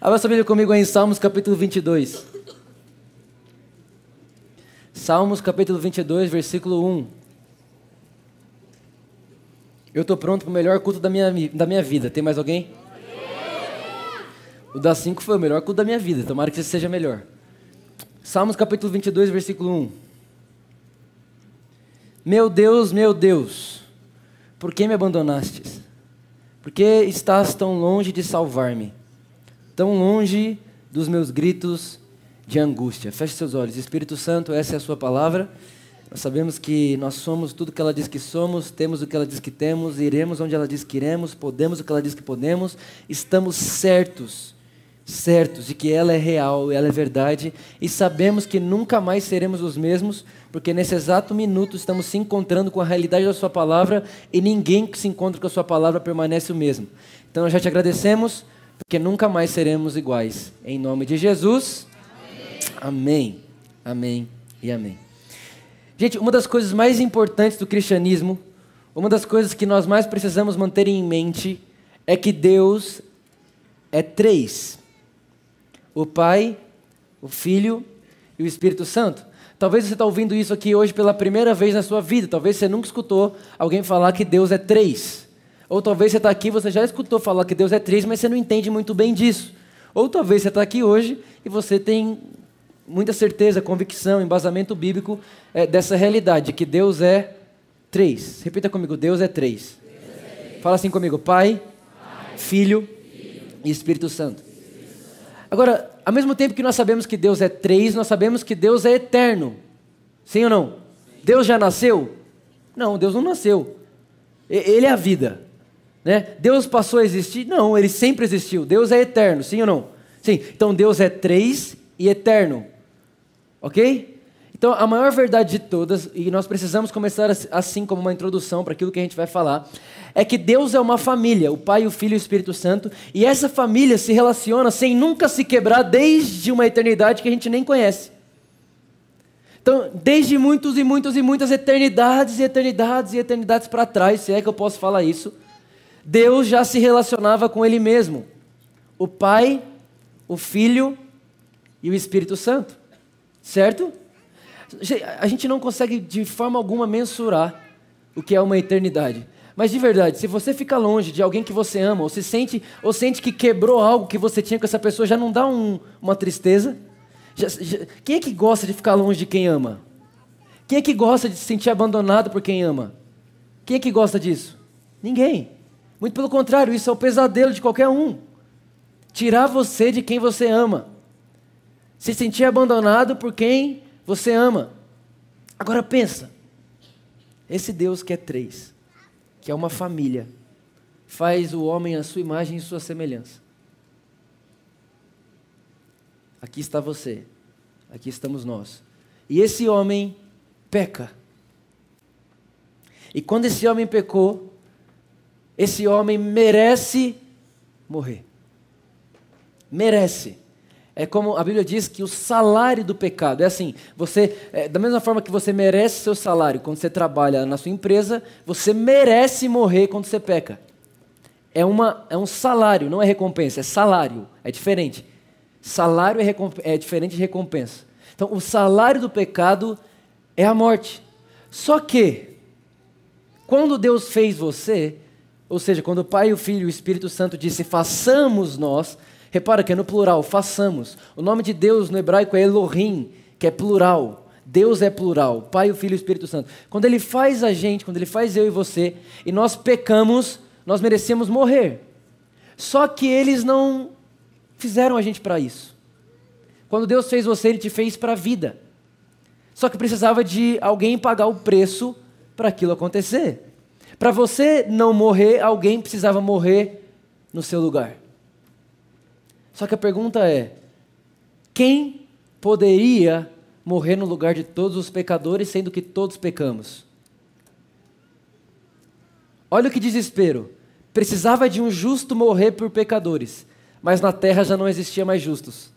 Abra sua Bíblia comigo em Salmos capítulo 22. Salmos capítulo 22, versículo 1. Eu estou pronto para o melhor culto da minha, da minha vida. Tem mais alguém? O das 5 foi o melhor culto da minha vida. Tomara que esse seja melhor. Salmos capítulo 22, versículo 1. Meu Deus, meu Deus, por que me abandonastes? Por que estás tão longe de salvar-me? Tão longe dos meus gritos de angústia. Feche seus olhos. Espírito Santo, essa é a sua palavra. Nós sabemos que nós somos tudo que ela diz que somos, temos o que ela diz que temos, iremos onde ela diz que iremos, podemos o que ela diz que podemos, estamos certos, certos de que ela é real, ela é verdade, e sabemos que nunca mais seremos os mesmos, porque nesse exato minuto estamos se encontrando com a realidade da Sua palavra e ninguém que se encontra com a Sua palavra permanece o mesmo. Então nós já te agradecemos porque nunca mais seremos iguais. Em nome de Jesus. Amém. Amém, amém e amém. Gente, uma das coisas mais importantes do cristianismo, uma das coisas que nós mais precisamos manter em mente, é que Deus é três: o Pai, o Filho e o Espírito Santo. Talvez você está ouvindo isso aqui hoje pela primeira vez na sua vida. Talvez você nunca escutou alguém falar que Deus é três. Ou talvez você está aqui, você já escutou falar que Deus é três, mas você não entende muito bem disso. Ou talvez você está aqui hoje e você tem muita certeza, convicção, embasamento bíblico é, dessa realidade, que Deus é três. Repita comigo, Deus é três. Deus é três. Fala assim comigo, Pai, Pai Filho, Filho e Espírito Santo. Agora, ao mesmo tempo que nós sabemos que Deus é três, nós sabemos que Deus é eterno. Sim ou não? Sim. Deus já nasceu? Não, Deus não nasceu. Ele é a vida. Né? Deus passou a existir? Não, ele sempre existiu. Deus é eterno, sim ou não? Sim. Então Deus é três e eterno. Ok? Então a maior verdade de todas, e nós precisamos começar assim como uma introdução para aquilo que a gente vai falar, é que Deus é uma família, o Pai, o Filho e o Espírito Santo, e essa família se relaciona sem nunca se quebrar desde uma eternidade que a gente nem conhece. Então, desde muitos e muitos e muitas eternidades e eternidades e eternidades para trás, se é que eu posso falar isso, Deus já se relacionava com Ele mesmo. O Pai, o Filho e o Espírito Santo. Certo? A gente não consegue de forma alguma mensurar o que é uma eternidade. Mas de verdade, se você fica longe de alguém que você ama, ou se sente, ou sente que quebrou algo que você tinha com essa pessoa, já não dá um, uma tristeza? Já, já, quem é que gosta de ficar longe de quem ama? Quem é que gosta de se sentir abandonado por quem ama? Quem é que gosta disso? Ninguém. Muito pelo contrário, isso é o pesadelo de qualquer um. Tirar você de quem você ama. Se sentir abandonado por quem você ama. Agora pensa. Esse Deus que é três, que é uma família, faz o homem à sua imagem e sua semelhança. Aqui está você, aqui estamos nós. E esse homem peca. E quando esse homem pecou, esse homem merece morrer. Merece. É como a Bíblia diz que o salário do pecado é assim: você, é, da mesma forma que você merece seu salário quando você trabalha na sua empresa, você merece morrer quando você peca. É, uma, é um salário, não é recompensa, é salário, é diferente. Salário é, é diferente de recompensa. Então, o salário do pecado é a morte. Só que, quando Deus fez você, ou seja, quando o Pai, o Filho e o Espírito Santo disse façamos nós, repara que é no plural, façamos. O nome de Deus no hebraico é Elohim, que é plural. Deus é plural, Pai, o Filho e o Espírito Santo. Quando Ele faz a gente, quando Ele faz eu e você, e nós pecamos, nós merecemos morrer. Só que eles não fizeram a gente para isso. Quando Deus fez você, Ele te fez para a vida. Só que precisava de alguém pagar o preço para aquilo acontecer. Para você não morrer, alguém precisava morrer no seu lugar. Só que a pergunta é: quem poderia morrer no lugar de todos os pecadores, sendo que todos pecamos? Olha o que desespero. Precisava de um justo morrer por pecadores, mas na terra já não existia mais justos.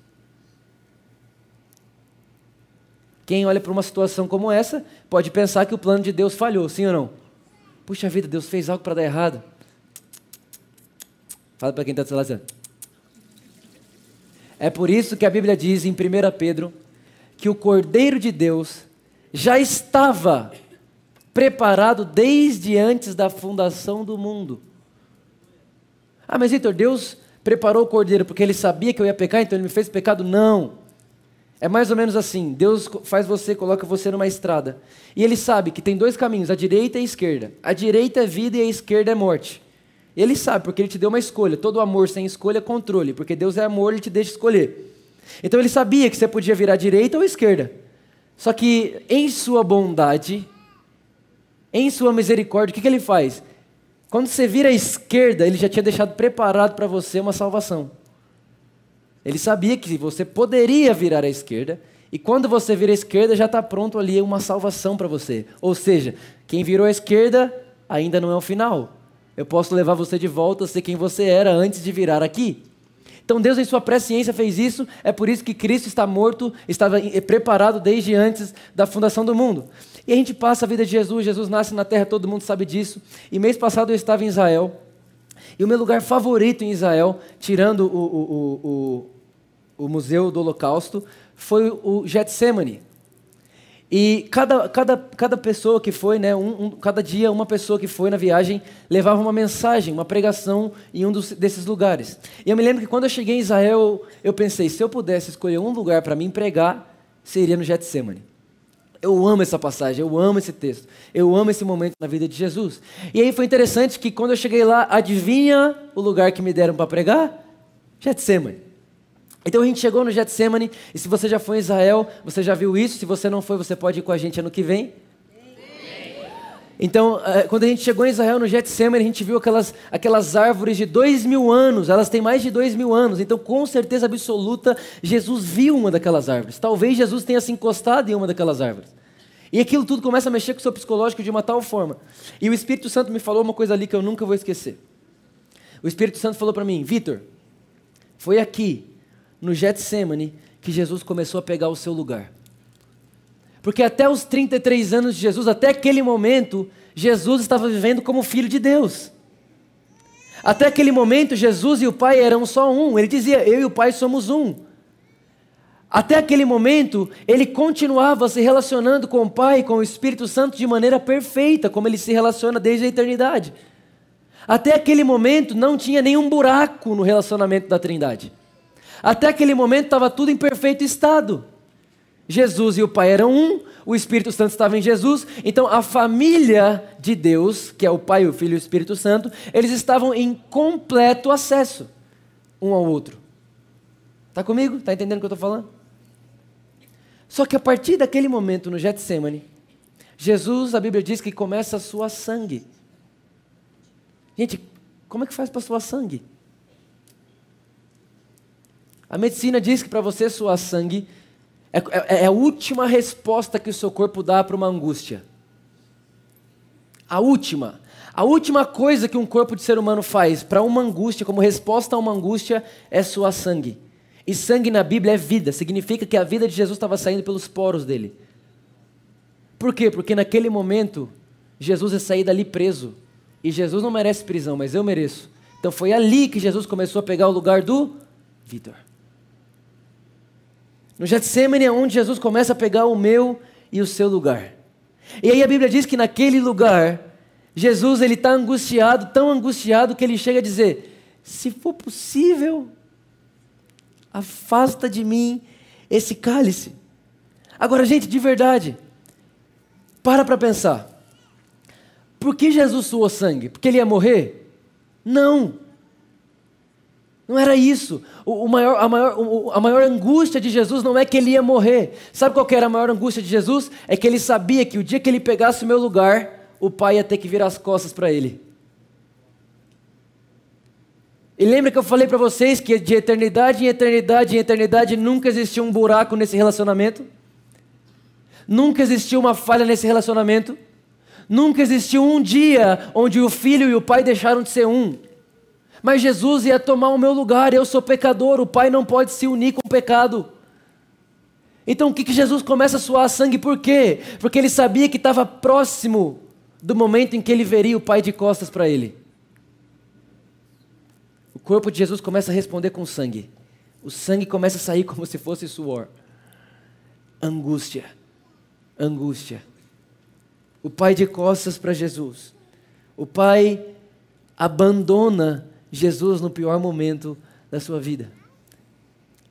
Quem olha para uma situação como essa pode pensar que o plano de Deus falhou, sim ou não? Puxa vida, Deus fez algo para dar errado. Fala para quem está do seu lado. É por isso que a Bíblia diz em 1 Pedro que o Cordeiro de Deus já estava preparado desde antes da fundação do mundo. Ah, mas Vitor, Deus preparou o cordeiro porque ele sabia que eu ia pecar, então ele me fez pecado? Não. É mais ou menos assim: Deus faz você, coloca você numa estrada. E ele sabe que tem dois caminhos, a direita e a esquerda. A direita é vida e a esquerda é morte. Ele sabe, porque ele te deu uma escolha. Todo amor sem escolha é controle, porque Deus é amor, ele te deixa escolher. Então ele sabia que você podia virar direita ou esquerda. Só que em sua bondade, em sua misericórdia, o que, que ele faz? Quando você vira à esquerda, ele já tinha deixado preparado para você uma salvação. Ele sabia que você poderia virar à esquerda, e quando você vira à esquerda, já está pronto ali uma salvação para você. Ou seja, quem virou à esquerda ainda não é o final. Eu posso levar você de volta a ser quem você era antes de virar aqui. Então Deus, em sua presciência, fez isso. É por isso que Cristo está morto, estava preparado desde antes da fundação do mundo. E a gente passa a vida de Jesus. Jesus nasce na terra, todo mundo sabe disso. E mês passado eu estava em Israel. E o meu lugar favorito em Israel, tirando o, o, o, o Museu do Holocausto, foi o Getsemane. E cada, cada, cada pessoa que foi, né, um, um, cada dia uma pessoa que foi na viagem levava uma mensagem, uma pregação em um dos, desses lugares. E eu me lembro que quando eu cheguei em Israel, eu pensei, se eu pudesse escolher um lugar para mim pregar, seria no Getsemane. Eu amo essa passagem, eu amo esse texto, eu amo esse momento na vida de Jesus. E aí foi interessante que quando eu cheguei lá, adivinha o lugar que me deram para pregar? Getsemane. Então a gente chegou no Getsemane, e se você já foi em Israel, você já viu isso. Se você não foi, você pode ir com a gente ano que vem. Então, eh, quando a gente chegou em Israel, no Getsemane, a gente viu aquelas, aquelas árvores de dois mil anos, elas têm mais de dois mil anos, então com certeza absoluta, Jesus viu uma daquelas árvores. Talvez Jesus tenha se encostado em uma daquelas árvores. E aquilo tudo começa a mexer com o seu psicológico de uma tal forma. E o Espírito Santo me falou uma coisa ali que eu nunca vou esquecer. O Espírito Santo falou para mim, Vitor, foi aqui no Getsemane que Jesus começou a pegar o seu lugar. Porque até os 33 anos de Jesus, até aquele momento, Jesus estava vivendo como filho de Deus. Até aquele momento, Jesus e o Pai eram só um. Ele dizia: Eu e o Pai somos um. Até aquele momento, ele continuava se relacionando com o Pai e com o Espírito Santo de maneira perfeita, como ele se relaciona desde a eternidade. Até aquele momento, não tinha nenhum buraco no relacionamento da Trindade. Até aquele momento estava tudo em perfeito estado. Jesus e o Pai eram um, o Espírito Santo estava em Jesus, então a família de Deus, que é o Pai, o Filho e o Espírito Santo, eles estavam em completo acesso um ao outro. Está comigo? Está entendendo o que eu estou falando? Só que a partir daquele momento no Getsemane, Jesus, a Bíblia diz que começa a suar sangue. Gente, como é que faz para suar sangue? A medicina diz que para você suar sangue é, é, é, a última resposta que o seu corpo dá para uma angústia. A última. A última coisa que um corpo de ser humano faz para uma angústia, como resposta a uma angústia, é suar sangue. E sangue na Bíblia é vida, significa que a vida de Jesus estava saindo pelos poros dele. Por quê? Porque naquele momento, Jesus é sair dali preso. E Jesus não merece prisão, mas eu mereço. Então foi ali que Jesus começou a pegar o lugar do Vitor. No Getsemane é onde Jesus começa a pegar o meu e o seu lugar. E aí a Bíblia diz que naquele lugar, Jesus ele está angustiado, tão angustiado que ele chega a dizer: se for possível, afasta de mim esse cálice. Agora, gente, de verdade, para para pensar. Por que Jesus suou sangue? Porque ele ia morrer? Não. Não era isso. O, maior, a, maior, a maior angústia de Jesus não é que ele ia morrer. Sabe qual era a maior angústia de Jesus? É que ele sabia que o dia que ele pegasse o meu lugar, o Pai ia ter que virar as costas para ele. E lembra que eu falei para vocês que de eternidade em eternidade em eternidade nunca existiu um buraco nesse relacionamento? Nunca existiu uma falha nesse relacionamento? Nunca existiu um dia onde o filho e o pai deixaram de ser um. Mas Jesus ia tomar o meu lugar, eu sou pecador, o pai não pode se unir com o pecado. Então o que, que Jesus começa a suar sangue por quê? Porque ele sabia que estava próximo do momento em que ele veria o pai de costas para ele. O corpo de Jesus começa a responder com sangue. O sangue começa a sair como se fosse suor. Angústia. Angústia. O pai de costas para Jesus. O pai abandona Jesus no pior momento da sua vida.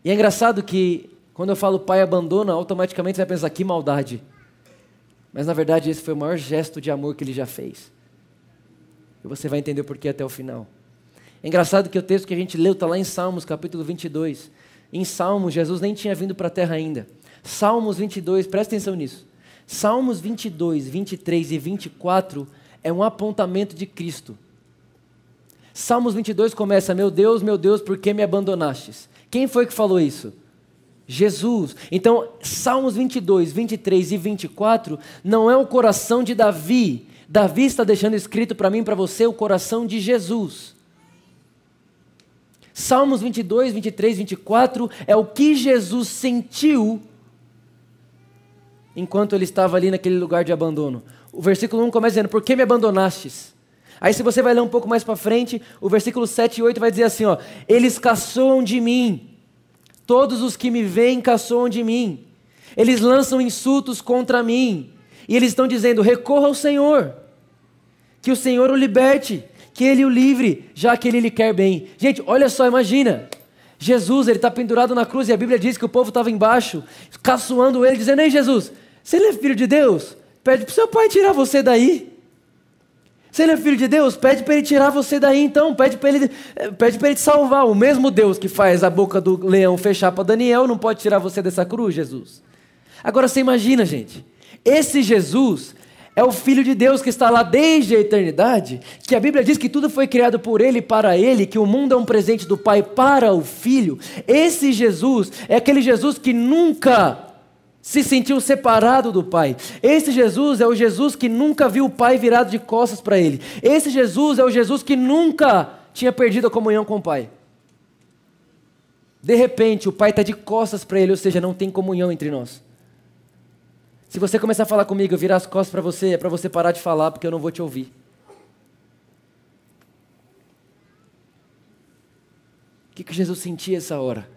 E é engraçado que quando eu falo pai abandona, automaticamente você vai pensar que maldade. Mas na verdade esse foi o maior gesto de amor que ele já fez. E você vai entender o porquê até o final. É engraçado que o texto que a gente leu está lá em Salmos, capítulo 22. Em Salmos, Jesus nem tinha vindo para a terra ainda. Salmos 22, presta atenção nisso. Salmos 22, 23 e 24 é um apontamento de Cristo. Salmos 22 começa: Meu Deus, meu Deus, por que me abandonastes? Quem foi que falou isso? Jesus. Então, Salmos 22, 23 e 24 não é o coração de Davi. Davi está deixando escrito para mim para você o coração de Jesus. Salmos 22, 23, 24 é o que Jesus sentiu enquanto ele estava ali naquele lugar de abandono. O versículo 1 começa dizendo: Por que me abandonastes? Aí, se você vai ler um pouco mais para frente, o versículo 7 e 8 vai dizer assim: ó, Eles caçoam de mim, todos os que me veem caçoam de mim, eles lançam insultos contra mim, e eles estão dizendo: recorra ao Senhor, que o Senhor o liberte, que ele o livre, já que ele lhe quer bem. Gente, olha só, imagina. Jesus, ele está pendurado na cruz e a Bíblia diz que o povo estava embaixo, caçoando ele, dizendo: Ei, Jesus, você é filho de Deus? Pede para o seu pai tirar você daí. Se ele é filho de Deus, pede para ele tirar você daí então, pede para ele, eh, pede para ele te salvar. O mesmo Deus que faz a boca do leão fechar para Daniel não pode tirar você dessa cruz, Jesus. Agora você imagina, gente, esse Jesus é o Filho de Deus que está lá desde a eternidade, que a Bíblia diz que tudo foi criado por Ele e para Ele, que o mundo é um presente do Pai para o Filho. Esse Jesus é aquele Jesus que nunca se sentiu separado do Pai. Esse Jesus é o Jesus que nunca viu o Pai virado de costas para ele. Esse Jesus é o Jesus que nunca tinha perdido a comunhão com o Pai. De repente, o Pai está de costas para ele, ou seja, não tem comunhão entre nós. Se você começar a falar comigo, eu virar as costas para você, é para você parar de falar, porque eu não vou te ouvir. O que, que Jesus sentia essa hora?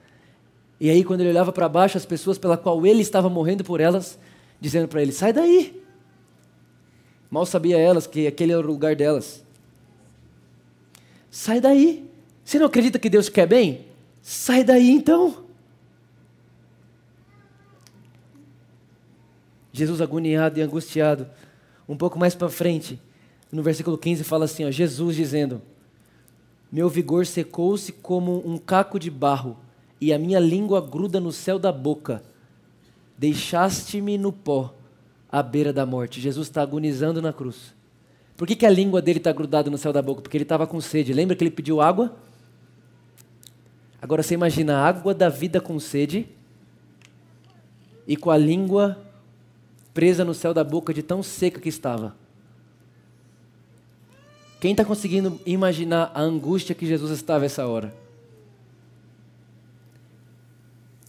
E aí, quando ele olhava para baixo, as pessoas pela qual ele estava morrendo por elas, dizendo para ele: sai daí. Mal sabia elas que aquele era o lugar delas. Sai daí. Você não acredita que Deus quer bem? Sai daí então. Jesus agoniado e angustiado. Um pouco mais para frente, no versículo 15 fala assim, ó, Jesus dizendo: Meu vigor secou-se como um caco de barro e a minha língua gruda no céu da boca. Deixaste-me no pó, à beira da morte. Jesus está agonizando na cruz. Por que, que a língua dele está grudada no céu da boca? Porque ele estava com sede. Lembra que ele pediu água? Agora você imagina a água da vida com sede e com a língua presa no céu da boca de tão seca que estava. Quem está conseguindo imaginar a angústia que Jesus estava essa hora?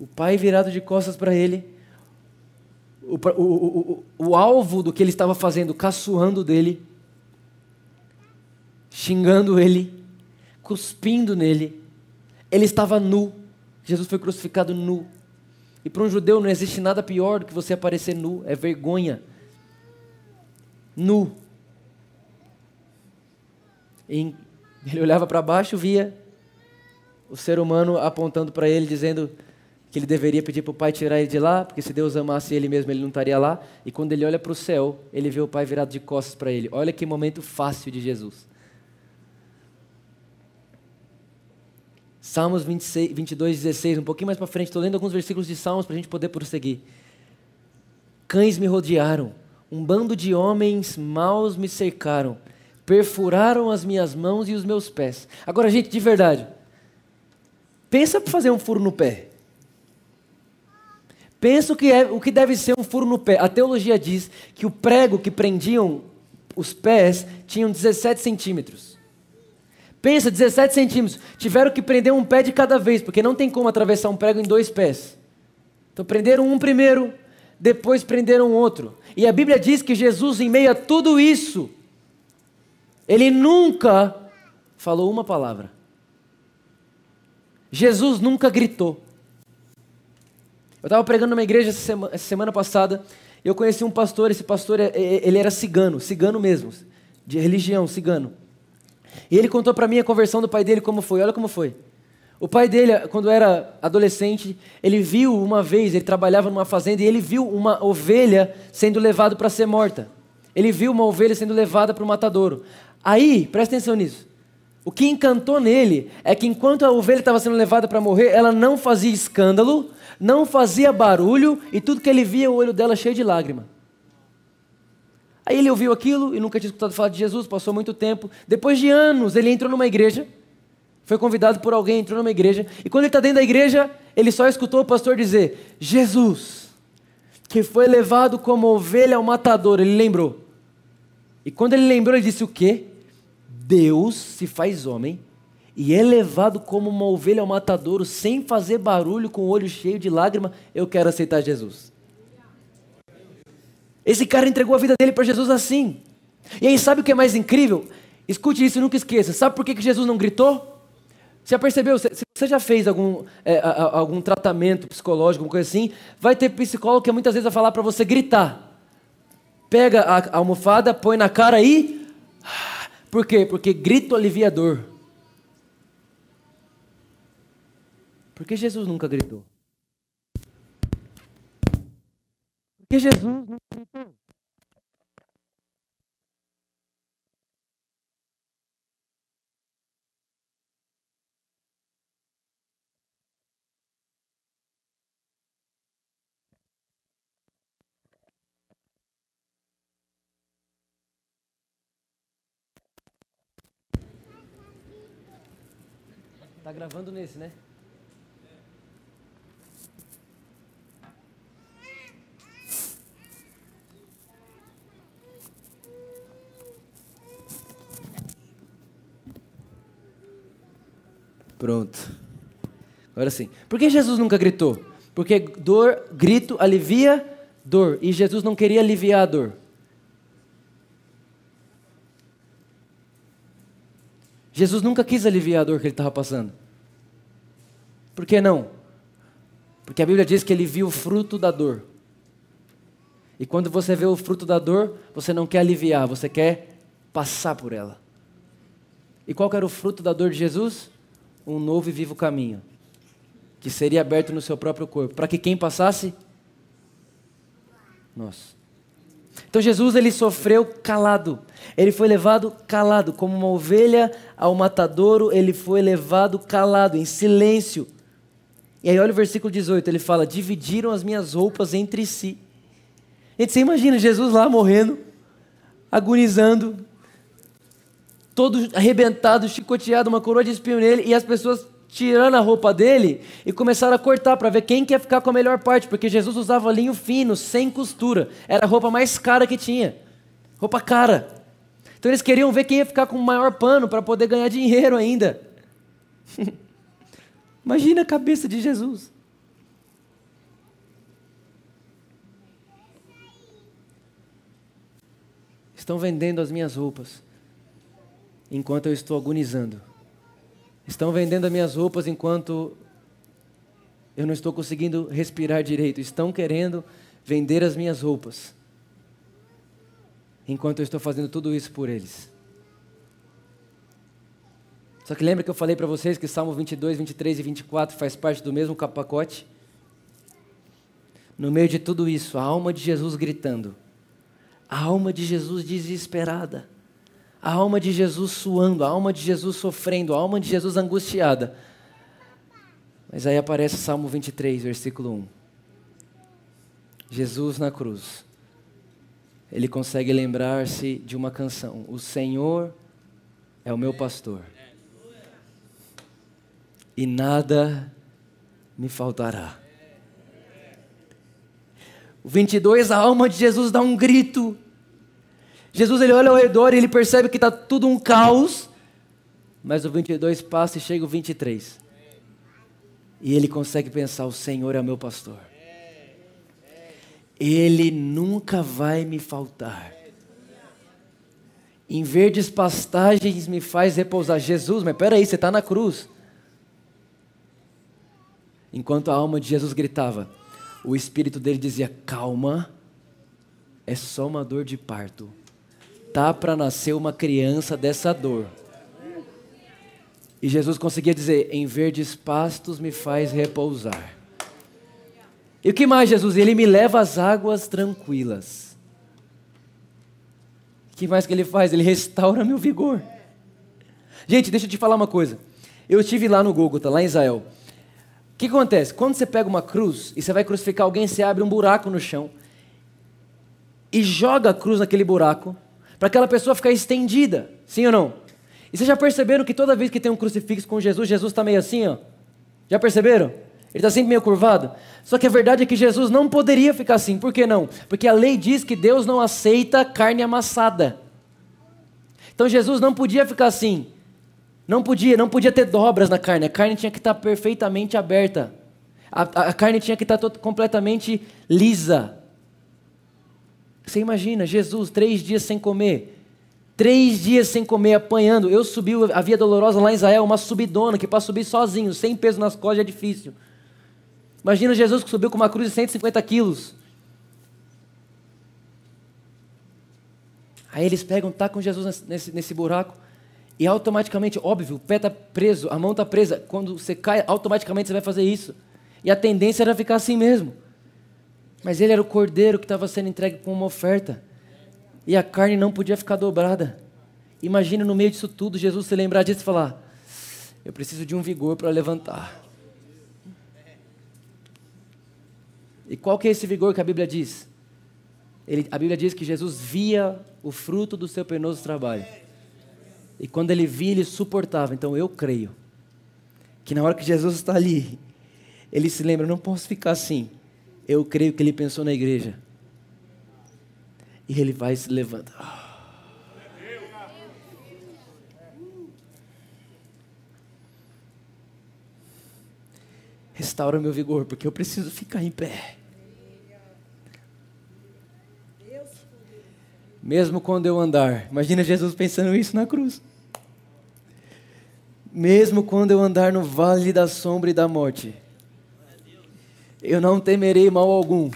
O pai virado de costas para ele, o, o, o, o, alvo do que ele estava fazendo, caçoando dele, xingando ele, cuspindo nele. Ele estava nu. Jesus foi crucificado nu. E para um judeu não existe nada pior do que você aparecer nu, é vergonha. Nu. E ele olhava para baixo, via o ser humano apontando para ele, dizendo: que ele deveria pedir para o pai tirar ele de lá, porque se Deus amasse ele mesmo, ele não estaria lá. E quando ele olha para o céu, ele vê o pai virado de costas para ele. Olha que momento fácil de Jesus. Salmos 26, 22, 16, um pouquinho mais para frente, estou lendo alguns versículos de Salmos para a gente poder prosseguir. Cães me rodearam, um bando de homens maus me cercaram, perfuraram as minhas mãos e os meus pés. Agora, gente, de verdade, pensa para fazer um furo no pé. Pensa o que, é, o que deve ser um furo no pé. A teologia diz que o prego que prendiam os pés tinham 17 centímetros. Pensa, 17 centímetros. Tiveram que prender um pé de cada vez, porque não tem como atravessar um prego em dois pés. Então prenderam um primeiro, depois prenderam outro. E a Bíblia diz que Jesus, em meio a tudo isso, ele nunca falou uma palavra. Jesus nunca gritou. Eu estava pregando numa igreja essa semana, essa semana passada, e eu conheci um pastor, esse pastor, é, é, ele era cigano, cigano mesmo, de religião, cigano. E ele contou para mim a conversão do pai dele como foi. Olha como foi. O pai dele, quando era adolescente, ele viu uma vez, ele trabalhava numa fazenda e ele viu uma ovelha sendo levada para ser morta. Ele viu uma ovelha sendo levada para o matadouro. Aí, presta atenção nisso. O que encantou nele é que enquanto a ovelha estava sendo levada para morrer, ela não fazia escândalo, não fazia barulho e tudo que ele via, o olho dela cheio de lágrima. Aí ele ouviu aquilo e nunca tinha escutado falar de Jesus, passou muito tempo. Depois de anos, ele entrou numa igreja, foi convidado por alguém, entrou numa igreja, e quando ele está dentro da igreja, ele só escutou o pastor dizer: Jesus, que foi levado como ovelha ao matador, ele lembrou. E quando ele lembrou, ele disse: O quê? Deus se faz homem e é levado como uma ovelha ao matadouro, sem fazer barulho, com o olho cheio de lágrima. Eu quero aceitar Jesus. Esse cara entregou a vida dele para Jesus assim. E aí, sabe o que é mais incrível? Escute isso e nunca esqueça. Sabe por que Jesus não gritou? Você já percebeu? Se você já fez algum, é, algum tratamento psicológico, alguma coisa assim, vai ter psicólogo que muitas vezes vai falar para você gritar. Pega a almofada, põe na cara e. Por quê? Porque grito alivia a dor. Por que Jesus nunca gritou? Porque Jesus não gritou. Tá gravando nesse, né? Pronto. Agora sim. Por que Jesus nunca gritou? Porque dor, grito alivia dor. E Jesus não queria aliviar a dor. Jesus nunca quis aliviar a dor que ele estava passando. Por que não? Porque a Bíblia diz que ele viu o fruto da dor. E quando você vê o fruto da dor, você não quer aliviar, você quer passar por ela. E qual era o fruto da dor de Jesus? Um novo e vivo caminho, que seria aberto no seu próprio corpo, para que quem passasse? Nós. Então Jesus ele sofreu calado. Ele foi levado calado, como uma ovelha ao matadouro, ele foi levado calado, em silêncio. E aí olha o versículo 18, ele fala: "Dividiram as minhas roupas entre si". Gente, você imagina Jesus lá morrendo, agonizando, todo arrebentado, chicoteado, uma coroa de espinho nele, e as pessoas tirando a roupa dele e começaram a cortar para ver quem quer ficar com a melhor parte, porque Jesus usava linho fino, sem costura. Era a roupa mais cara que tinha. Roupa cara. Então eles queriam ver quem ia ficar com o maior pano para poder ganhar dinheiro ainda. Imagina a cabeça de Jesus. Estão vendendo as minhas roupas enquanto eu estou agonizando. Estão vendendo as minhas roupas enquanto eu não estou conseguindo respirar direito. Estão querendo vender as minhas roupas enquanto eu estou fazendo tudo isso por eles. Só que lembra que eu falei para vocês que Salmo 22, 23 e 24 faz parte do mesmo pacote? No meio de tudo isso, a alma de Jesus gritando, a alma de Jesus desesperada a alma de Jesus suando, a alma de Jesus sofrendo, a alma de Jesus angustiada. Mas aí aparece Salmo 23, versículo 1. Jesus na cruz. Ele consegue lembrar-se de uma canção: O Senhor é o meu pastor, e nada me faltará. O 22, a alma de Jesus dá um grito. Jesus ele olha ao redor e ele percebe que está tudo um caos. Mas o 22 passa e chega o 23. E ele consegue pensar: o Senhor é meu pastor. Ele nunca vai me faltar. Em verdes pastagens me faz repousar. Jesus, mas peraí, você está na cruz. Enquanto a alma de Jesus gritava, o espírito dele dizia: Calma, é só uma dor de parto. Tá para nascer uma criança dessa dor. E Jesus conseguia dizer: Em verdes pastos me faz repousar. E o que mais, Jesus? Ele me leva às águas tranquilas. O que mais que ele faz? Ele restaura meu vigor. Gente, deixa eu te falar uma coisa. Eu estive lá no Gólgota, lá em Israel. O que acontece? Quando você pega uma cruz e você vai crucificar alguém, você abre um buraco no chão e joga a cruz naquele buraco para aquela pessoa ficar estendida. Sim ou não? E vocês já perceberam que toda vez que tem um crucifixo com Jesus, Jesus está meio assim, ó? Já perceberam? Ele está sempre meio curvado. Só que a verdade é que Jesus não poderia ficar assim. Por que não? Porque a lei diz que Deus não aceita carne amassada. Então Jesus não podia ficar assim. Não podia, não podia ter dobras na carne. A carne tinha que estar perfeitamente aberta. A, a carne tinha que estar tot, completamente lisa. Você imagina, Jesus, três dias sem comer. Três dias sem comer, apanhando. Eu subi a Via Dolorosa lá em Israel, uma subidona, que para subir sozinho, sem peso nas costas, é difícil. Imagina Jesus que subiu com uma cruz de 150 quilos. Aí eles pegam, tá com Jesus nesse, nesse buraco. E automaticamente, óbvio, o pé está preso, a mão está presa. Quando você cai, automaticamente você vai fazer isso. E a tendência era ficar assim mesmo. Mas ele era o cordeiro que estava sendo entregue com uma oferta. E a carne não podia ficar dobrada. Imagina no meio disso tudo Jesus se lembrar disso e falar: Eu preciso de um vigor para levantar. E qual que é esse vigor que a Bíblia diz? Ele, a Bíblia diz que Jesus via o fruto do seu penoso trabalho. E quando ele via, ele suportava. Então eu creio que na hora que Jesus está ali, ele se lembra: não posso ficar assim. Eu creio que ele pensou na igreja. E ele vai se levantar. Restaura meu vigor, porque eu preciso ficar em pé. Mesmo quando eu andar, imagina Jesus pensando isso na cruz. Mesmo quando eu andar no vale da sombra e da morte, eu não temerei mal algum,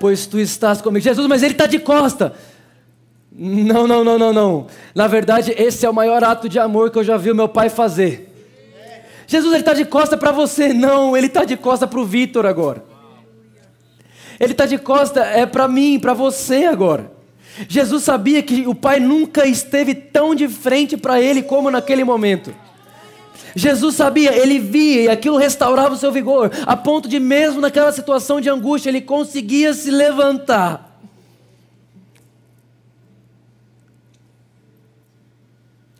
pois tu estás comigo. Jesus, mas ele está de costa. Não, não, não, não, não. Na verdade, esse é o maior ato de amor que eu já vi o meu pai fazer. Jesus, ele está de costa para você. Não, ele está de costa para o Vitor agora. Ele está de costa é para mim, para você agora. Jesus sabia que o Pai nunca esteve tão de frente para ele como naquele momento. Jesus sabia, ele via e aquilo restaurava o seu vigor, a ponto de, mesmo naquela situação de angústia, ele conseguia se levantar.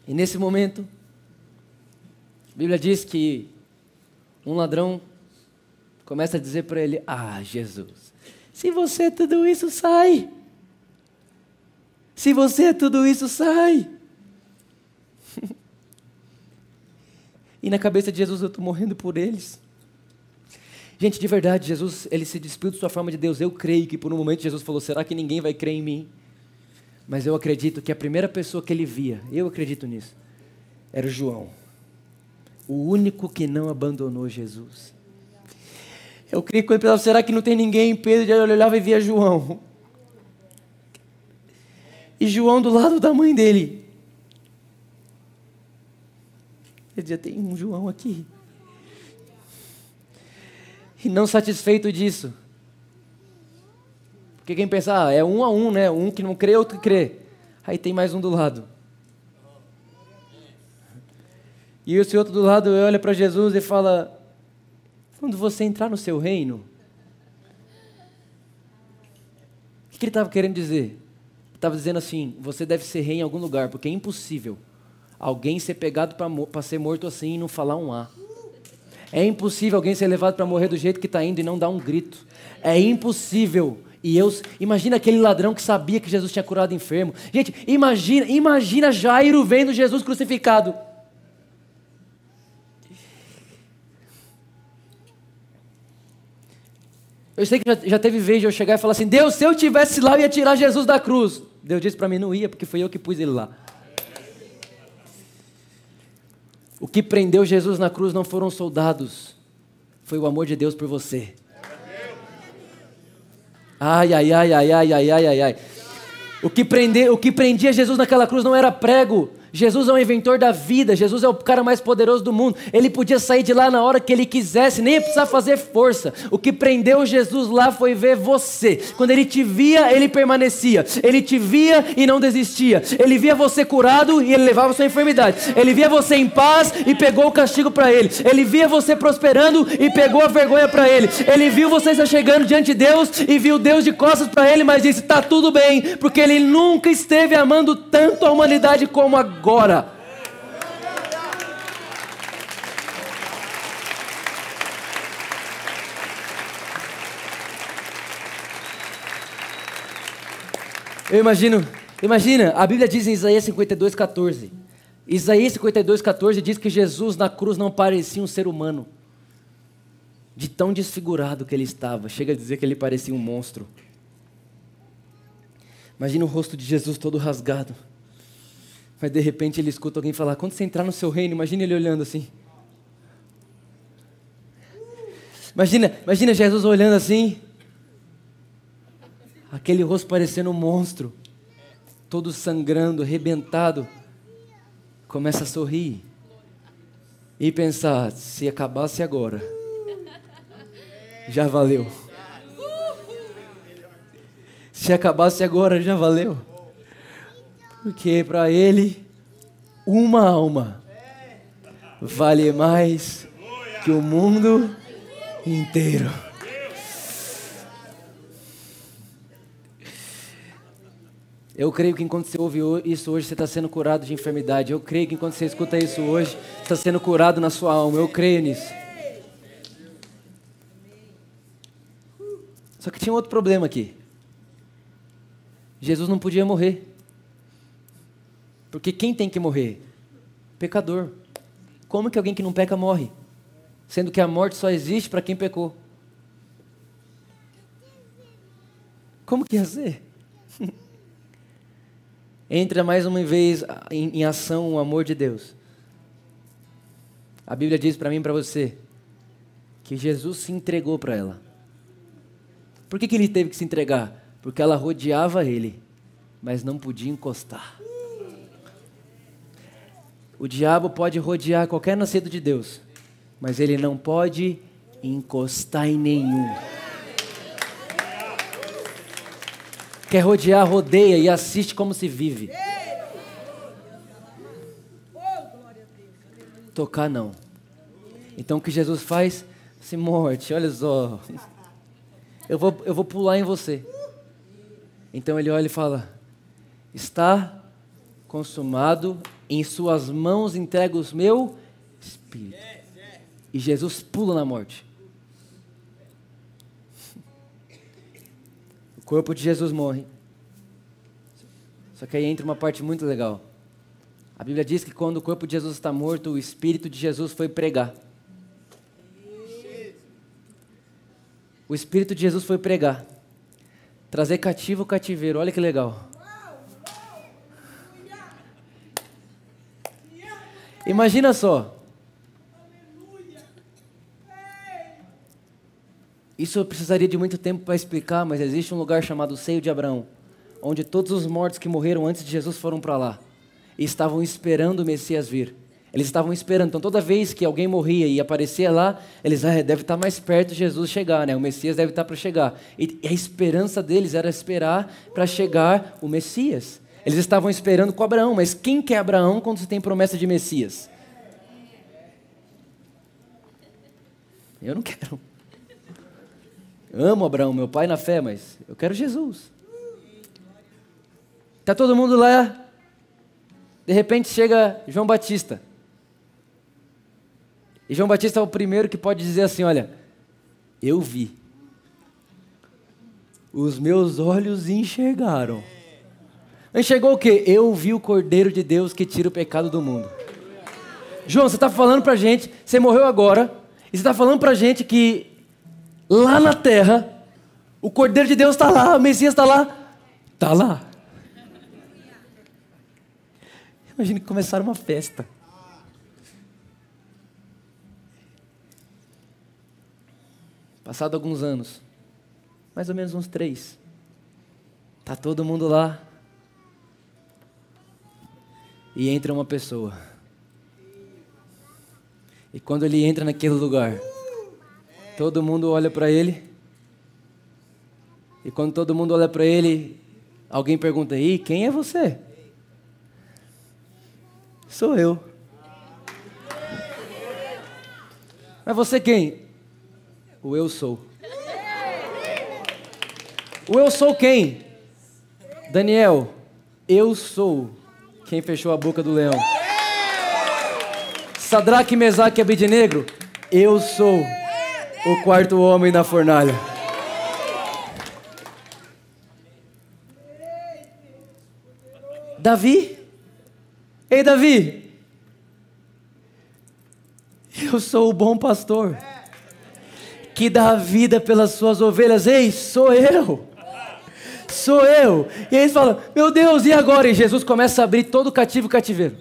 E nesse momento, a Bíblia diz que um ladrão começa a dizer para ele: Ah, Jesus, se você é tudo isso, sai. Se você é tudo isso, sai. E na cabeça de Jesus, eu estou morrendo por eles. Gente, de verdade, Jesus, ele se despiu de sua forma de Deus. Eu creio que por um momento Jesus falou: será que ninguém vai crer em mim? Mas eu acredito que a primeira pessoa que ele via, eu acredito nisso, era o João. O único que não abandonou Jesus. Eu creio que quando pensava, será que não tem ninguém? Pedro olhava e via João. E João do lado da mãe dele. Ele dizia, tem um João aqui. E não satisfeito disso. Porque quem pensa, ah, é um a um, né? Um que não crê, outro que crê. Aí tem mais um do lado. E esse outro do lado olha para Jesus e fala: Quando você entrar no seu reino, o que ele estava querendo dizer? Estava dizendo assim: você deve ser rei em algum lugar, porque é impossível alguém ser pegado para ser morto assim e não falar um A. É impossível alguém ser levado para morrer do jeito que está indo e não dar um grito. É impossível. E eu, imagina aquele ladrão que sabia que Jesus tinha curado enfermo. Gente, imagina, imagina Jairo vendo Jesus crucificado. Eu sei que já, já, teve vez de eu chegar e falar assim: Deus, se eu tivesse lá, eu ia tirar Jesus da cruz. Deus disse para mim: não ia, porque foi eu que pus ele lá. O que prendeu Jesus na cruz não foram soldados, foi o amor de Deus por você. Ai, ai, ai, ai, ai, ai, ai, ai. O que, prende, o que prendia Jesus naquela cruz não era prego, Jesus é o inventor da vida, Jesus é o cara mais poderoso do mundo. Ele podia sair de lá na hora que ele quisesse, nem precisar fazer força. O que prendeu Jesus lá foi ver você. Quando ele te via, ele permanecia. Ele te via e não desistia. Ele via você curado e ele levava sua enfermidade. Ele via você em paz e pegou o castigo para ele. Ele via você prosperando e pegou a vergonha para ele. Ele viu você chegando diante de Deus e viu Deus de costas para ele, mas disse: "Tá tudo bem", porque ele nunca esteve amando tanto a humanidade como agora agora. Eu imagino, imagina, a Bíblia diz em Isaías 52, 14. Isaías 52, 14 diz que Jesus na cruz não parecia um ser humano. De tão desfigurado que ele estava. Chega a dizer que ele parecia um monstro. Imagina o rosto de Jesus todo rasgado. Mas de repente ele escuta alguém falar: quando você entrar no seu reino, imagina ele olhando assim. Imagina, imagina Jesus olhando assim. Aquele rosto parecendo um monstro. Todo sangrando, arrebentado. Começa a sorrir. E pensar: se acabasse agora, já valeu. Se acabasse agora, já valeu. Porque para ele, uma alma vale mais que o mundo inteiro. Eu creio que enquanto você ouve isso hoje, você está sendo curado de enfermidade. Eu creio que enquanto você escuta isso hoje, você está sendo curado na sua alma. Eu creio nisso. Só que tinha outro problema aqui. Jesus não podia morrer. Porque quem tem que morrer? Pecador. Como que alguém que não peca morre? Sendo que a morte só existe para quem pecou. Como que ia ser? Entra mais uma vez em, em ação o amor de Deus. A Bíblia diz para mim e para você que Jesus se entregou para ela. Por que, que ele teve que se entregar? Porque ela rodeava ele, mas não podia encostar. O diabo pode rodear qualquer nascido de Deus, mas ele não pode encostar em nenhum. Quer rodear, rodeia e assiste como se vive. Tocar não. Então o que Jesus faz? Se morte, olha só. Eu vou, eu vou pular em você. Então ele olha e fala: Está consumado em suas mãos entrego o meu espírito. E Jesus pula na morte. O corpo de Jesus morre. Só que aí entra uma parte muito legal. A Bíblia diz que quando o corpo de Jesus está morto, o Espírito de Jesus foi pregar. O Espírito de Jesus foi pregar. Trazer cativo o cativeiro. Olha que legal. Imagina só. Isso eu precisaria de muito tempo para explicar, mas existe um lugar chamado Seio de Abraão, onde todos os mortos que morreram antes de Jesus foram para lá e estavam esperando o Messias vir. Eles estavam esperando. Então, toda vez que alguém morria e aparecia lá, eles ah, deve estar mais perto de Jesus chegar, né? O Messias deve estar para chegar. E a esperança deles era esperar para chegar o Messias. Eles estavam esperando com Abraão, mas quem quer Abraão quando se tem promessa de Messias? Eu não quero. Amo Abraão, meu pai na fé, mas eu quero Jesus. Tá todo mundo lá. De repente chega João Batista. E João Batista é o primeiro que pode dizer assim: Olha, eu vi. Os meus olhos enxergaram. Enxergou o quê? Eu vi o Cordeiro de Deus que tira o pecado do mundo. João, você está falando para gente, você morreu agora, e você está falando para gente que lá na terra, o Cordeiro de Deus está lá, o Messias está lá. Está lá. Imagine que começaram uma festa. Passado alguns anos, mais ou menos uns três, tá todo mundo lá e entra uma pessoa. E quando ele entra naquele lugar, todo mundo olha para ele. E quando todo mundo olha para ele, alguém pergunta: "E quem é você?" Sou eu. Mas você quem? O eu sou. O eu sou quem? Daniel, eu sou quem fechou a boca do leão. Sadraque, Mesaque e Abednego, eu sou o quarto homem na fornalha. Davi? Ei, Davi! Eu sou o bom pastor que dá a vida pelas suas ovelhas. Ei, sou eu! Sou eu! E eles falam: Meu Deus, e agora? E Jesus começa a abrir todo o cativo cativeiro.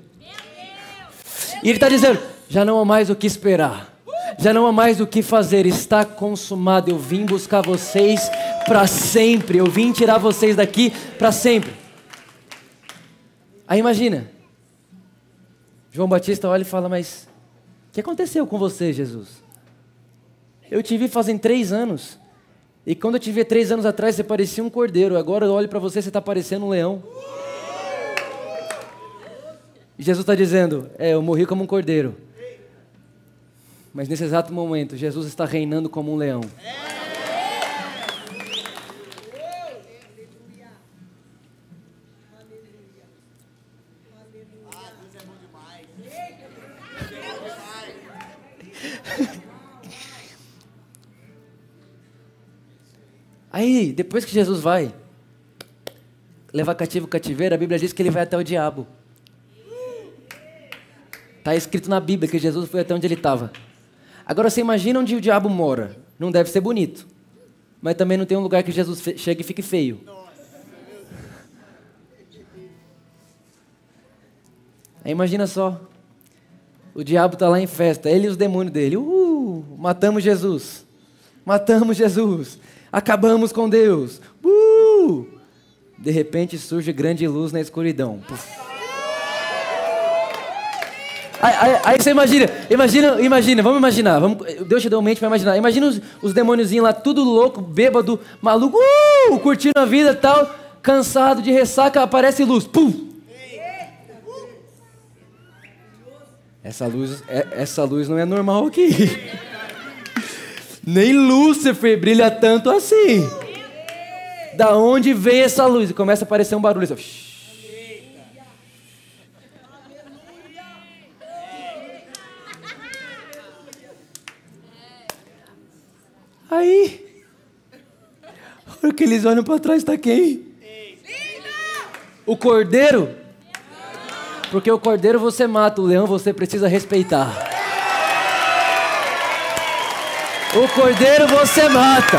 E ele está dizendo: Já não há mais o que esperar. Já não há mais o que fazer, está consumado. Eu vim buscar vocês para sempre. Eu vim tirar vocês daqui para sempre. Aí imagina, João Batista olha e fala: Mas o que aconteceu com você, Jesus? Eu te vi fazem três anos. E quando eu te vi três anos atrás, você parecia um cordeiro. Agora eu olho para você, você está parecendo um leão. E Jesus está dizendo: É, eu morri como um cordeiro. Mas nesse exato momento, Jesus está reinando como um leão. Aí, depois que Jesus vai levar cativo o cativeiro, a Bíblia diz que ele vai até o diabo. Está escrito na Bíblia que Jesus foi até onde ele estava. Agora você imagina onde o diabo mora. Não deve ser bonito. Mas também não tem um lugar que Jesus chegue e fique feio. Aí imagina só. O diabo está lá em festa, ele e os demônios dele. Uh, matamos Jesus. Matamos Jesus acabamos com Deus. Uh! De repente surge grande luz na escuridão. Aí, aí, aí, você imagina, imagina, imagina, vamos imaginar, vamos, Deus te deu mente para imaginar. Imagina os, os demôniozinhos lá, tudo louco, bêbado, maluco, uh, curtindo a vida e tal, cansado de ressaca, aparece luz, pum! Essa luz, é, essa luz não é normal aqui. Nem Lúcifer brilha tanto assim. Da onde vem essa luz? E começa a aparecer um barulho. Assim, Aí, a hora que eles olham para trás, está quem? O cordeiro? Porque o cordeiro você mata, o leão você precisa respeitar. O cordeiro você mata,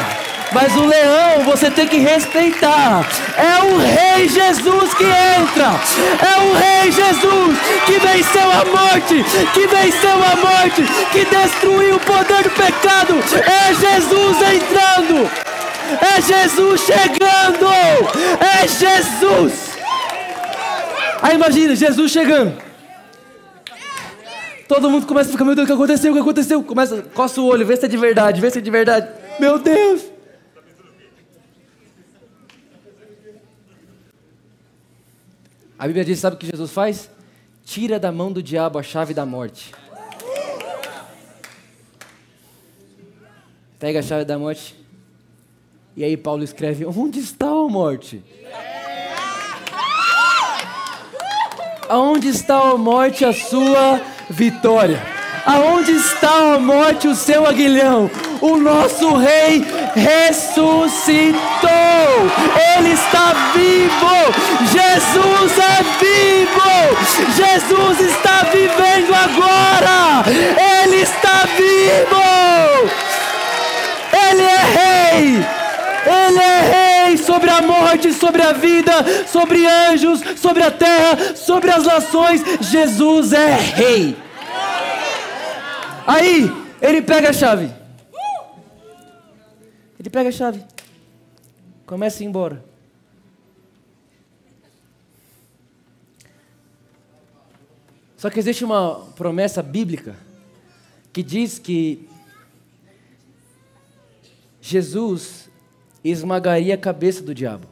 mas o leão você tem que respeitar. É o Rei Jesus que entra. É o Rei Jesus que venceu a morte, que venceu a morte, que destruiu o poder do pecado. É Jesus entrando. É Jesus chegando. É Jesus. Aí imagina, Jesus chegando. Todo mundo começa a ficar, meu Deus, o que aconteceu? O que aconteceu? Começa, coça o olho, vê se é de verdade, vê se é de verdade. Meu Deus! A Bíblia diz: sabe o que Jesus faz? Tira da mão do diabo a chave da morte. pega a chave da morte. E aí Paulo escreve: Onde está a morte? Aonde está a morte a sua vitória? Aonde está a morte o seu aguilhão? O nosso rei ressuscitou. Ele está vivo. Jesus é vivo. Jesus está vivendo agora. Ele está vivo. Ele é rei. Ele é rei sobre a morte, sobre a vida, sobre anjos, sobre a terra, sobre as nações. Jesus é rei. Aí, ele pega a chave. Ele pega a chave. Começa a ir embora. Só que existe uma promessa bíblica que diz que Jesus esmagaria a cabeça do diabo.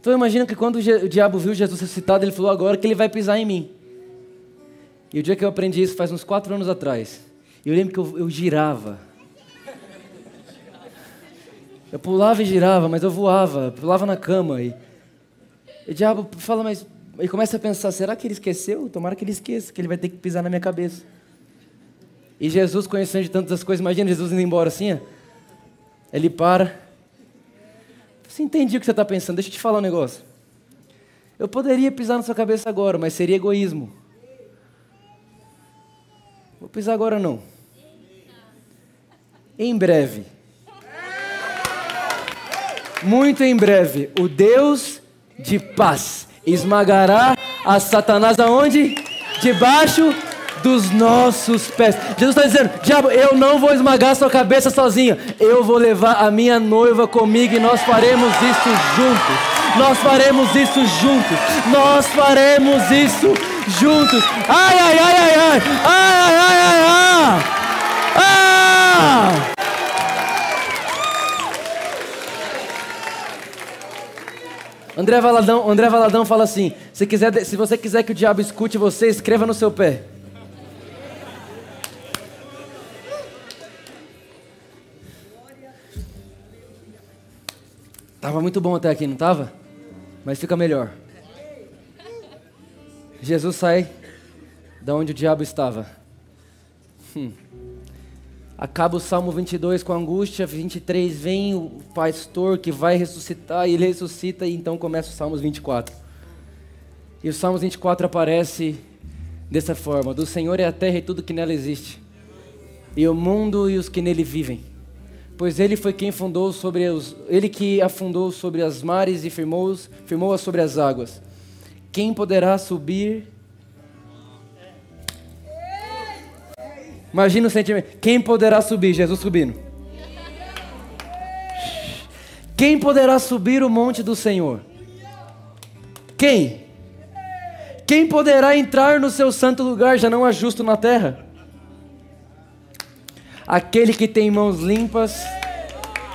Então eu imagino que quando o diabo viu Jesus ressuscitado, ele falou agora que ele vai pisar em mim. E o dia que eu aprendi isso faz uns quatro anos atrás, eu lembro que eu, eu girava. Eu pulava e girava, mas eu voava, pulava na cama. E, e o diabo fala, mas. E começa a pensar: será que ele esqueceu? Tomara que ele esqueça, que ele vai ter que pisar na minha cabeça. E Jesus, conhecendo de tantas coisas, imagina Jesus indo embora assim, ó. ele para. Você entendi o que você está pensando? Deixa eu te falar um negócio. Eu poderia pisar na sua cabeça agora, mas seria egoísmo. Vou pisar agora não. Em breve. Muito em breve, o Deus de paz esmagará a Satanás aonde? Debaixo dos nossos pés. Jesus está dizendo: Diabo, eu não vou esmagar sua cabeça sozinho. Eu vou levar a minha noiva comigo e nós faremos isso juntos. Nós faremos isso juntos. Nós faremos isso juntos. Ai, ai, ai, ai, ai. Ai, ai, ai, ai, ai. Ah! André Valadão, André Valadão fala assim: se, quiser, se você quiser que o diabo escute você, escreva no seu pé. Tava muito bom até aqui, não tava? Mas fica melhor. Jesus sai da onde o diabo estava. Hum. Acaba o Salmo 22 com angústia, 23 vem o pastor que vai ressuscitar, e ele ressuscita, e então começa o Salmos 24. E o Salmos 24 aparece dessa forma: Do Senhor é a terra e tudo que nela existe, e o mundo e os que nele vivem. Pois ele foi quem fundou sobre os, ele que afundou sobre as mares e firmou-as firmou sobre as águas. Quem poderá subir Imagina o sentimento. Quem poderá subir? Jesus subindo. Quem poderá subir o monte do Senhor? Quem? Quem poderá entrar no seu santo lugar? Já não há justo na terra. Aquele que tem mãos limpas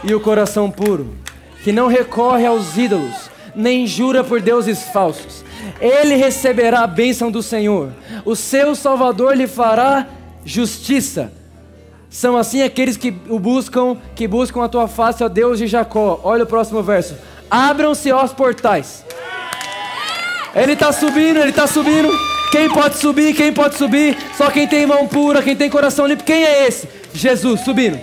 e o coração puro, que não recorre aos ídolos, nem jura por deuses falsos. Ele receberá a bênção do Senhor. O seu Salvador lhe fará justiça. São assim aqueles que o buscam, que buscam a tua face, ó Deus de Jacó. Olha o próximo verso. Abram-se os portais. Ele está subindo, ele está subindo. Quem pode subir? Quem pode subir? Só quem tem mão pura, quem tem coração limpo. Quem é esse? Jesus, subindo,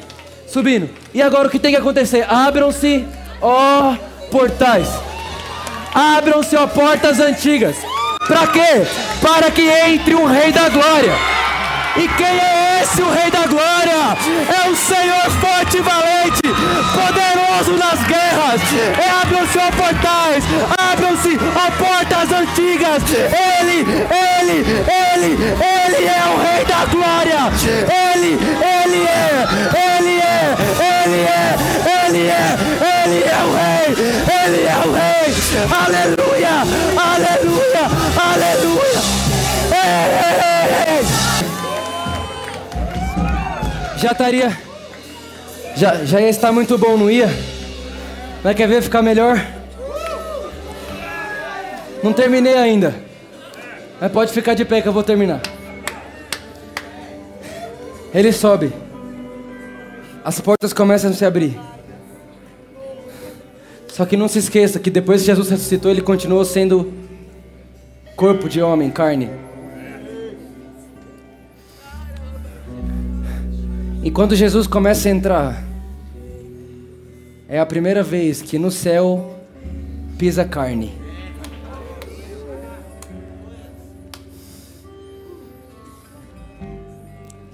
subindo. E agora o que tem que acontecer? Abram-se, ó portais. Abram-se, ó portas antigas. Para quê? Para que entre um Rei da Glória. E quem é esse, o Rei da Glória? É o Senhor forte e valente, poderoso nas guerras. É, abram-se ó portais, abram-se ó portas antigas. Ele, ele, ele, ele é o Rei da Glória. Ele, ele é, ele é, ele é, ele é, ele é o Rei, ele é o Rei. Aleluia, aleluia, aleluia. Já estaria. Já, já ia estar muito bom, não ia? Mas quer ver ficar melhor? Não terminei ainda. Mas pode ficar de pé que eu vou terminar. Ele sobe. as portas começam a se abrir. Só que não se esqueça que depois que Jesus ressuscitou, ele continuou sendo corpo de homem, carne. E quando Jesus começa a entrar, é a primeira vez que no céu pisa carne.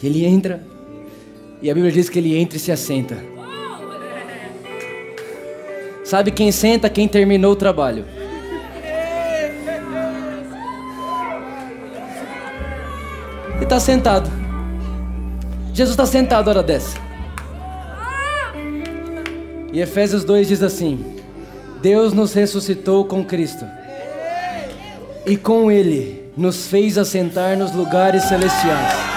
Que ele entra, e a Bíblia diz que ele entra e se assenta. Sabe quem senta? Quem terminou o trabalho. Ele está sentado. Jesus está sentado hora dessa. E Efésios 2 diz assim: Deus nos ressuscitou com Cristo. E com Ele nos fez assentar nos lugares celestiais.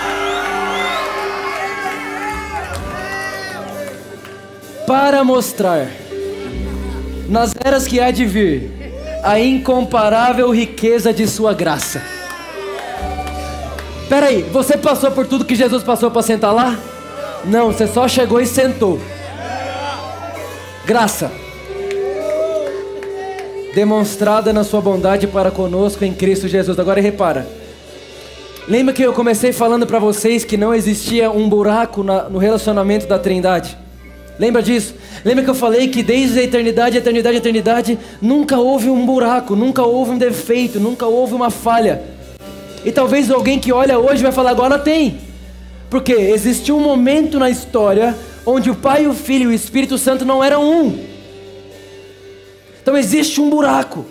Para mostrar, nas eras que há de vir, a incomparável riqueza de Sua graça Peraí, você passou por tudo que Jesus passou para sentar lá? Não, você só chegou e sentou. Graça. Demonstrada na sua bondade para conosco em Cristo Jesus. Agora repara. Lembra que eu comecei falando para vocês que não existia um buraco na, no relacionamento da Trindade? Lembra disso? Lembra que eu falei que desde a eternidade, eternidade, eternidade, nunca houve um buraco, nunca houve um defeito, nunca houve uma falha. E talvez alguém que olha hoje vai falar agora tem. Porque existiu um momento na história onde o Pai, o Filho e o Espírito Santo não eram um. Então existe um buraco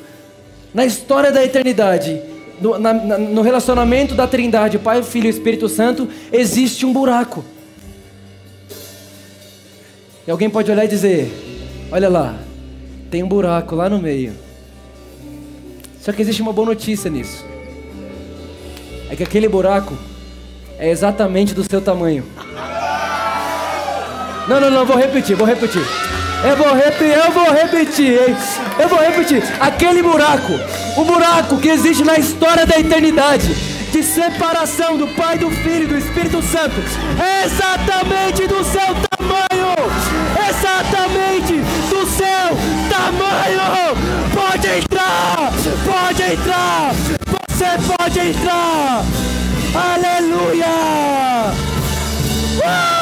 na história da eternidade, no, na, no relacionamento da Trindade, Pai, Filho e Espírito Santo, existe um buraco. E alguém pode olhar e dizer: Olha lá, tem um buraco lá no meio. Só que existe uma boa notícia nisso é que aquele buraco é exatamente do seu tamanho. Não, não, não, vou repetir, vou repetir. Eu vou repetir, eu vou repetir, hein? Eu vou repetir. Aquele buraco, o buraco que existe na história da eternidade, de separação do Pai, do Filho e do Espírito Santo, é exatamente do seu tamanho. Exatamente do seu tamanho. Pode entrar, pode entrar. Você pode entrar! Aleluia! Uh!